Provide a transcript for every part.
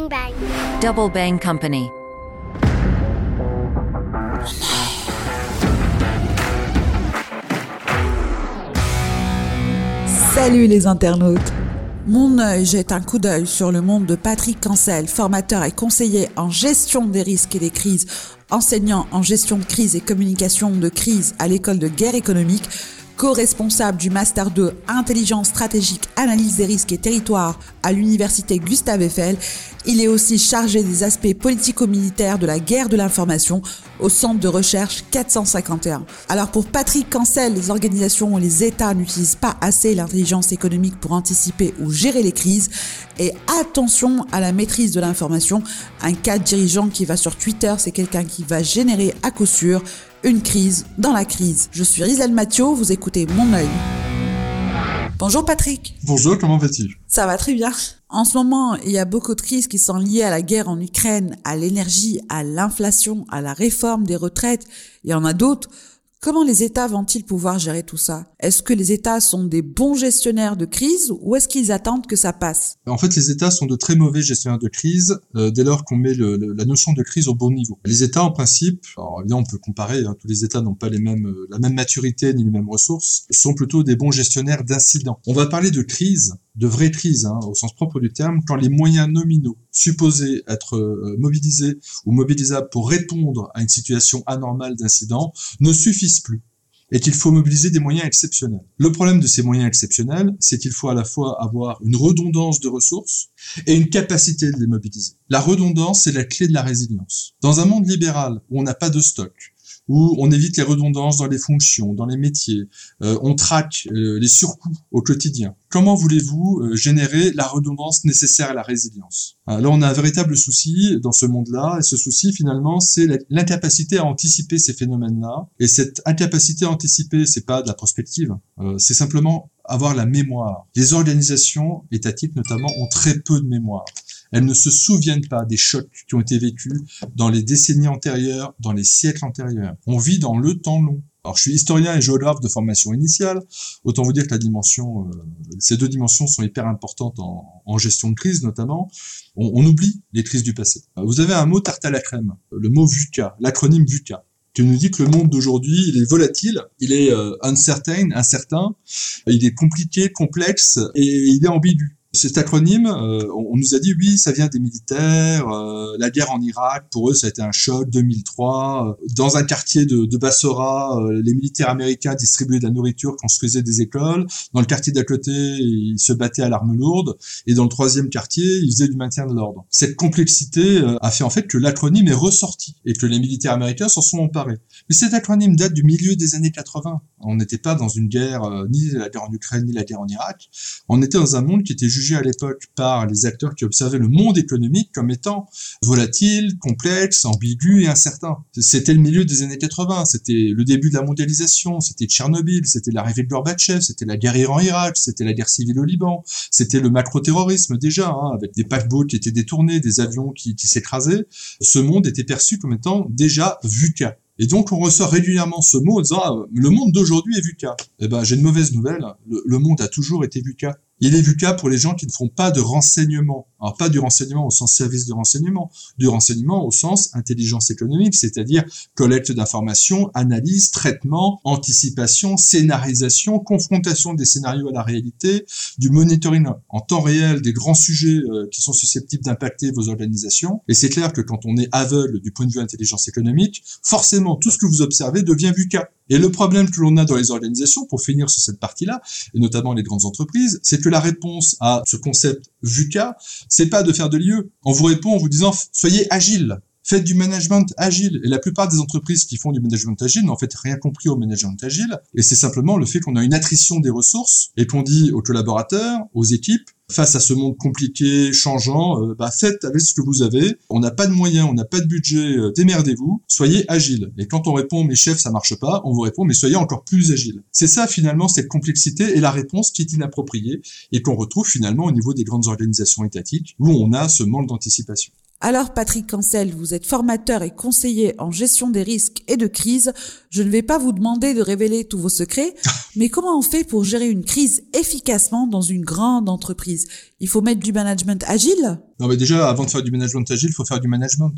Bang Bang. Double Bang Company. Salut les internautes Mon œil jette un coup d'œil sur le monde de Patrick Cancel, formateur et conseiller en gestion des risques et des crises, enseignant en gestion de crise et communication de crise à l'école de guerre économique, co-responsable du Master 2 Intelligence stratégique, analyse des risques et territoires à l'université Gustave Eiffel. Il est aussi chargé des aspects politico-militaires de la guerre de l'information au centre de recherche 451. Alors pour Patrick Cancel, les organisations et les États n'utilisent pas assez l'intelligence économique pour anticiper ou gérer les crises. Et attention à la maîtrise de l'information. Un cas de dirigeant qui va sur Twitter, c'est quelqu'un qui va générer à coup sûr une crise dans la crise. Je suis Rizal Mathieu, vous écoutez Mon œil. Bonjour Patrick. Bonjour, comment vas-tu? Ça va très bien. En ce moment, il y a beaucoup de crises qui sont liées à la guerre en Ukraine, à l'énergie, à l'inflation, à la réforme des retraites. Il y en a d'autres. Comment les États vont-ils pouvoir gérer tout ça? Est-ce que les États sont des bons gestionnaires de crise ou est-ce qu'ils attendent que ça passe? En fait, les États sont de très mauvais gestionnaires de crise euh, dès lors qu'on met la notion de crise au bon niveau. Les États, en principe, alors évidemment, on peut comparer, hein, tous les États n'ont pas euh, la même maturité ni les mêmes ressources, sont plutôt des bons gestionnaires d'incidents. On va parler de crise, de vraie crise, hein, au sens propre du terme, quand les moyens nominaux supposés être euh, mobilisés ou mobilisables pour répondre à une situation anormale d'incident ne suffisent plus et qu'il faut mobiliser des moyens exceptionnels. Le problème de ces moyens exceptionnels, c'est qu'il faut à la fois avoir une redondance de ressources et une capacité de les mobiliser. La redondance, c'est la clé de la résilience. Dans un monde libéral où on n'a pas de stock, où on évite les redondances dans les fonctions, dans les métiers, euh, on traque euh, les surcoûts au quotidien. Comment voulez-vous euh, générer la redondance nécessaire à la résilience? Là, on a un véritable souci dans ce monde-là, et ce souci, finalement, c'est l'incapacité à anticiper ces phénomènes-là. Et cette incapacité à anticiper, c'est pas de la prospective, c'est simplement avoir la mémoire. Les organisations étatiques, notamment, ont très peu de mémoire. Elles ne se souviennent pas des chocs qui ont été vécus dans les décennies antérieures, dans les siècles antérieurs. On vit dans le temps long. Alors, je suis historien et géographe de formation initiale. Autant vous dire que la dimension, euh, ces deux dimensions sont hyper importantes en, gestion de crise, notamment. On, oublie les crises du passé. Vous avez un mot tarte à la crème, le mot VUCA, l'acronyme VUCA, qui nous dit que le monde d'aujourd'hui, il est volatile, il est euh, uncertain, incertain, il est compliqué, complexe et il est ambigu. Cet acronyme, euh, on, nous a dit oui, ça vient des militaires, euh, la guerre en Irak, pour eux, ça a été un choc, 2003. Euh, dans un quartier de, de Bassora, euh, les militaires américains distribuaient de la nourriture, construisaient des écoles. Dans le quartier d'à côté, ils se battaient à l'arme lourde. Et dans le troisième quartier, ils faisaient du maintien de l'ordre. Cette complexité euh, a fait en fait que l'acronyme est ressorti et que les militaires américains s'en sont emparés. Mais cet acronyme date du milieu des années 80. On n'était pas dans une guerre, euh, ni la guerre en Ukraine, ni la guerre en Irak. On était dans un monde qui était jugé à l'époque par les acteurs qui observaient le monde économique comme étant volatile, complexe, ambigu et incertain. C'était le milieu des années 80, c'était le début de la mondialisation, c'était Tchernobyl, c'était l'arrivée de Gorbatchev, c'était la guerre Iran-Irak, c'était la guerre civile au Liban, c'était le macro-terrorisme déjà, hein, avec des paquebots qui étaient détournés, des avions qui, s'écrasaient. Ce monde était perçu comme étant déjà VUCA. Et donc on ressort régulièrement ce mot en disant ah, le monde d'aujourd'hui est VUCA. Eh ben j'ai une mauvaise nouvelle, le, le monde a toujours été VUCA. Il est VUCA pour les gens qui ne font pas de renseignement. Alors pas du renseignement au sens service de renseignement, du renseignement au sens intelligence économique, c'est-à-dire collecte d'informations, analyse, traitement, anticipation, scénarisation, confrontation des scénarios à la réalité, du monitoring en temps réel des grands sujets euh, qui sont susceptibles d'impacter vos organisations. Et c'est clair que quand on est aveugle du point de vue intelligence économique, forcément tout ce que vous observez devient VUCA. Et le problème que l'on a dans les organisations, pour finir sur cette partie-là, et notamment les grandes entreprises, c'est que la réponse à ce concept VUCA, c'est pas de faire de l'IE. On vous répond en vous disant soyez agile. Faites du management agile. Et la plupart des entreprises qui font du management agile n'ont en fait rien compris au management agile. Et c'est simplement le fait qu'on a une attrition des ressources et qu'on dit aux collaborateurs, aux équipes, face à ce monde compliqué, changeant, euh, bah faites avec ce que vous avez. On n'a pas de moyens, on n'a pas de budget, euh, démerdez-vous, soyez agile. Et quand on répond mes chefs ça marche pas, on vous répond mais soyez encore plus agile. C'est ça finalement cette complexité et la réponse qui est inappropriée et qu'on retrouve finalement au niveau des grandes organisations étatiques où on a ce manque d'anticipation. Alors Patrick Cancel, vous êtes formateur et conseiller en gestion des risques et de crise. Je ne vais pas vous demander de révéler tous vos secrets, mais comment on fait pour gérer une crise efficacement dans une grande entreprise? Il faut mettre du management agile? Non mais déjà, avant de faire du management agile, il faut faire du management.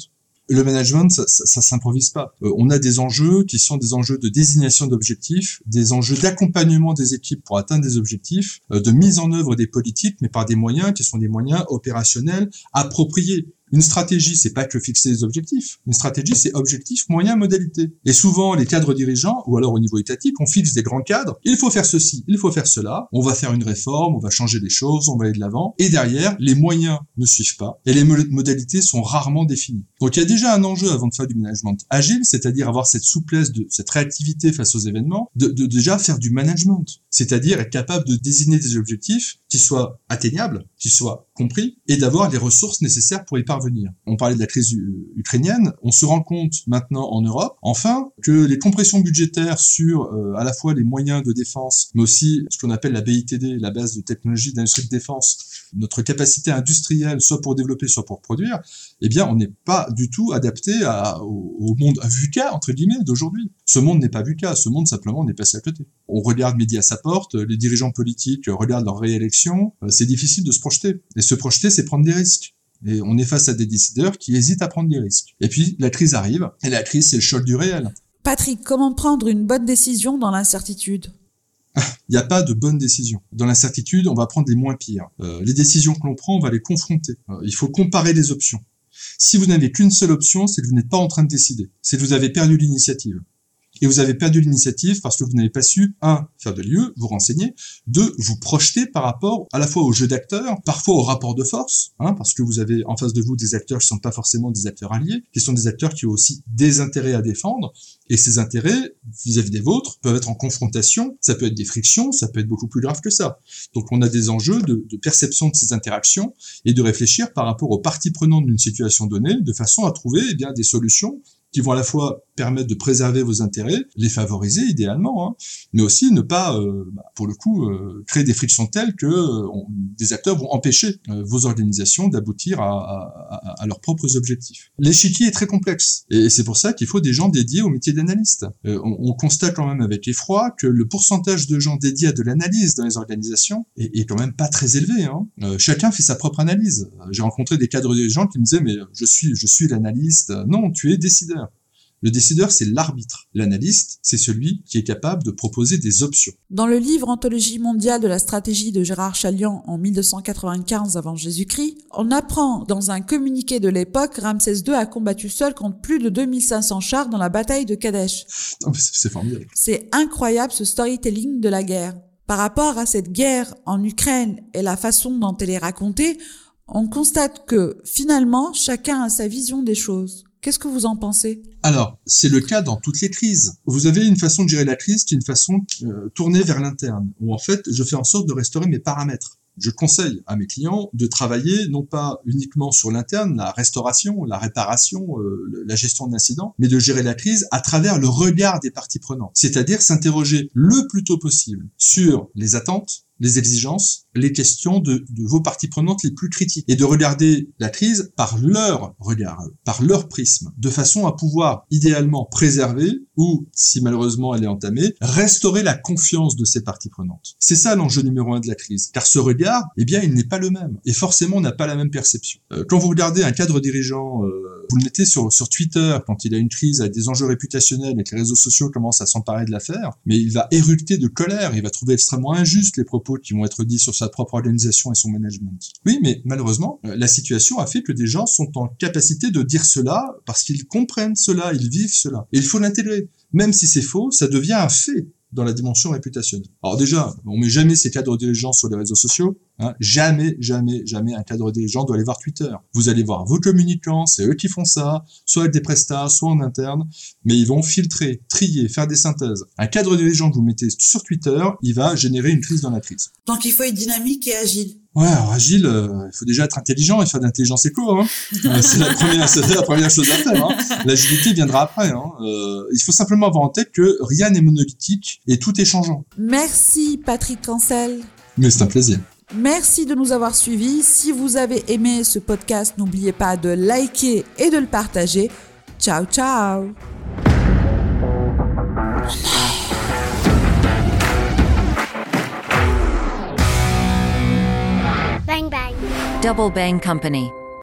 Le management, ça, ça, s'improvise pas. Euh, on a des enjeux qui sont des enjeux de désignation d'objectifs, des enjeux d'accompagnement des équipes pour atteindre des objectifs, euh, de mise en œuvre des politiques, mais par des moyens qui sont des moyens opérationnels appropriés. Une stratégie, c'est pas que fixer des objectifs. Une stratégie, c'est objectif, moyen, modalité. Et souvent, les cadres dirigeants, ou alors au niveau étatique, on fixe des grands cadres. Il faut faire ceci, il faut faire cela. On va faire une réforme, on va changer les choses, on va aller de l'avant. Et derrière, les moyens ne suivent pas et les modalités sont rarement définies. Donc il y a déjà un enjeu avant de faire du management agile, c'est-à-dire avoir cette souplesse, cette réactivité face aux événements, de déjà faire du management, c'est-à-dire être capable de désigner des objectifs qui soient atteignables, qui soient compris, et d'avoir les ressources nécessaires pour y parvenir on parlait de la crise ukrainienne. On se rend compte maintenant en Europe, enfin, que les compressions budgétaires sur euh, à la fois les moyens de défense, mais aussi ce qu'on appelle la BITD, la base de technologie d'industrie de défense, notre capacité industrielle, soit pour développer, soit pour produire, eh bien, on n'est pas du tout adapté au, monde VUCA, entre guillemets, d'aujourd'hui. Ce monde n'est pas VUCA, ce monde simplement on est passé à côté. On regarde midi à sa porte, les dirigeants politiques regardent leur réélection, euh, c'est difficile de se projeter. Et se projeter, c'est prendre des risques. Et on est face à des décideurs qui hésitent à prendre des risques. Et puis la crise arrive, et la crise c'est le choc du réel. Patrick, comment prendre une bonne décision dans l'incertitude? il n'y a pas de bonne décision. Dans l'incertitude, on va prendre les moins pires. Euh, les décisions que l'on prend, on va les confronter. Euh, il faut comparer les options. Si vous n'avez qu'une seule option, c'est que vous n'êtes pas en train de décider. C'est que vous avez perdu l'initiative et vous avez perdu l'initiative parce que vous n'avez pas su, un, faire de lieu, vous renseigner, deux, vous projeter par rapport à la fois au jeu d'acteurs, parfois au rapport de force, hein, parce que vous avez en face de vous des acteurs qui sont pas forcément des acteurs alliés, qui sont des acteurs qui ont aussi des intérêts à défendre, et ces intérêts vis-à-vis des vôtres peuvent être en confrontation, ça peut être des frictions, ça peut être beaucoup plus grave que ça. Donc on a des enjeux de, de perception de ces interactions et de réfléchir par rapport aux parties prenantes d'une situation donnée, de façon à trouver eh bien des solutions qui vont à la fois permettre de préserver vos intérêts, les favoriser idéalement, hein, mais aussi ne pas, euh, bah, pour le coup, euh, créer des frictions telles que euh, des acteurs vont empêcher vos organisations d'aboutir à, à, leurs propres objectifs. L'échiquier est très complexe, et c'est pour ça qu'il faut des gens dédiés au métier d'analyste. On, on, constate quand même avec effroi que le pourcentage de gens dédiés à de l'analyse dans les organisations est, quand même pas très élevé. Hein. chacun fait sa propre analyse. J'ai rencontré des cadres dirigeants qui me disaient mais je suis je suis l'analyste. Non, tu es décideur. Le décideur, c'est l'arbitre. L'analyste, c'est celui qui est capable de proposer des options. Dans le livre Anthologie mondiale de la stratégie de Gérard Chalian en 1295 avant Jésus-Christ, on apprend dans un communiqué de l'époque, Ramsès II a combattu seul contre plus de 2500 chars dans la bataille de Kadesh. C'est formidable. C'est incroyable ce storytelling de la guerre. Par rapport à cette guerre en Ukraine et la façon dont elle est racontée, on constate que finalement chacun a sa vision des choses. Qu'est-ce que vous en pensez? Alors, c'est le cas dans toutes les crises. Vous avez une façon de gérer la crise qui est une façon euh, tournée vers l'interne, où en fait, je fais en sorte de restaurer mes paramètres. Je conseille à mes clients de travailler non pas uniquement sur l'interne, la restauration, la réparation, euh, la gestion d'incidents, mais de gérer la crise à travers le regard des parties prenantes. C'est-à-dire s'interroger le plus tôt possible sur les attentes, les exigences, les questions de, vos parties prenantes les plus critiques et de regarder la crise par leur regard, par leur prisme, de façon à pouvoir idéalement préserver ou, si malheureusement elle est entamée, restaurer la confiance de ces parties prenantes. C'est ça l'enjeu numéro un de la crise, car ce regard, eh bien, il n'est pas le même et forcément on n'a pas la même perception. Euh, quand vous regardez un cadre dirigeant, euh, vous le mettez sur, Twitter quand il a une crise avec des enjeux réputationnels et que les réseaux sociaux commencent à s'emparer de l'affaire, mais il va éructer de colère, il va trouver extrêmement injuste les propos qui vont être dits sur sa propre organisation et son management. Oui, mais malheureusement, euh, la situation a fait que des gens sont en capacité de dire cela parce qu'ils comprennent cela, ils vivent cela. Et il faut l'intégrer. Même si c'est faux, ça devient un fait dans la dimension réputationnelle. Alors déjà, on met jamais ces cadres dirigeants sur les réseaux sociaux. Hein. Jamais, jamais, jamais un cadre dirigeant doit aller voir Twitter. Vous allez voir vos communicants, c'est eux qui font ça, soit avec des prestats, soit en interne, mais ils vont filtrer, trier, faire des synthèses. Un cadre dirigeant que vous mettez sur Twitter, il va générer une crise dans la crise. Donc il faut être dynamique et agile. Ouais, alors agile, euh, il faut déjà être intelligent et faire de l'intelligence éco. Hein. Euh, c'est la première, c'est la première chose à faire. Hein. L'agilité viendra après. Hein. Euh, il faut simplement avoir en tête que rien n'est monolithique et tout est changeant. Merci Patrick Cancel. Mais c'est un plaisir. Merci de nous avoir suivis. Si vous avez aimé ce podcast, n'oubliez pas de liker et de le partager. Ciao, ciao Double Bang Company.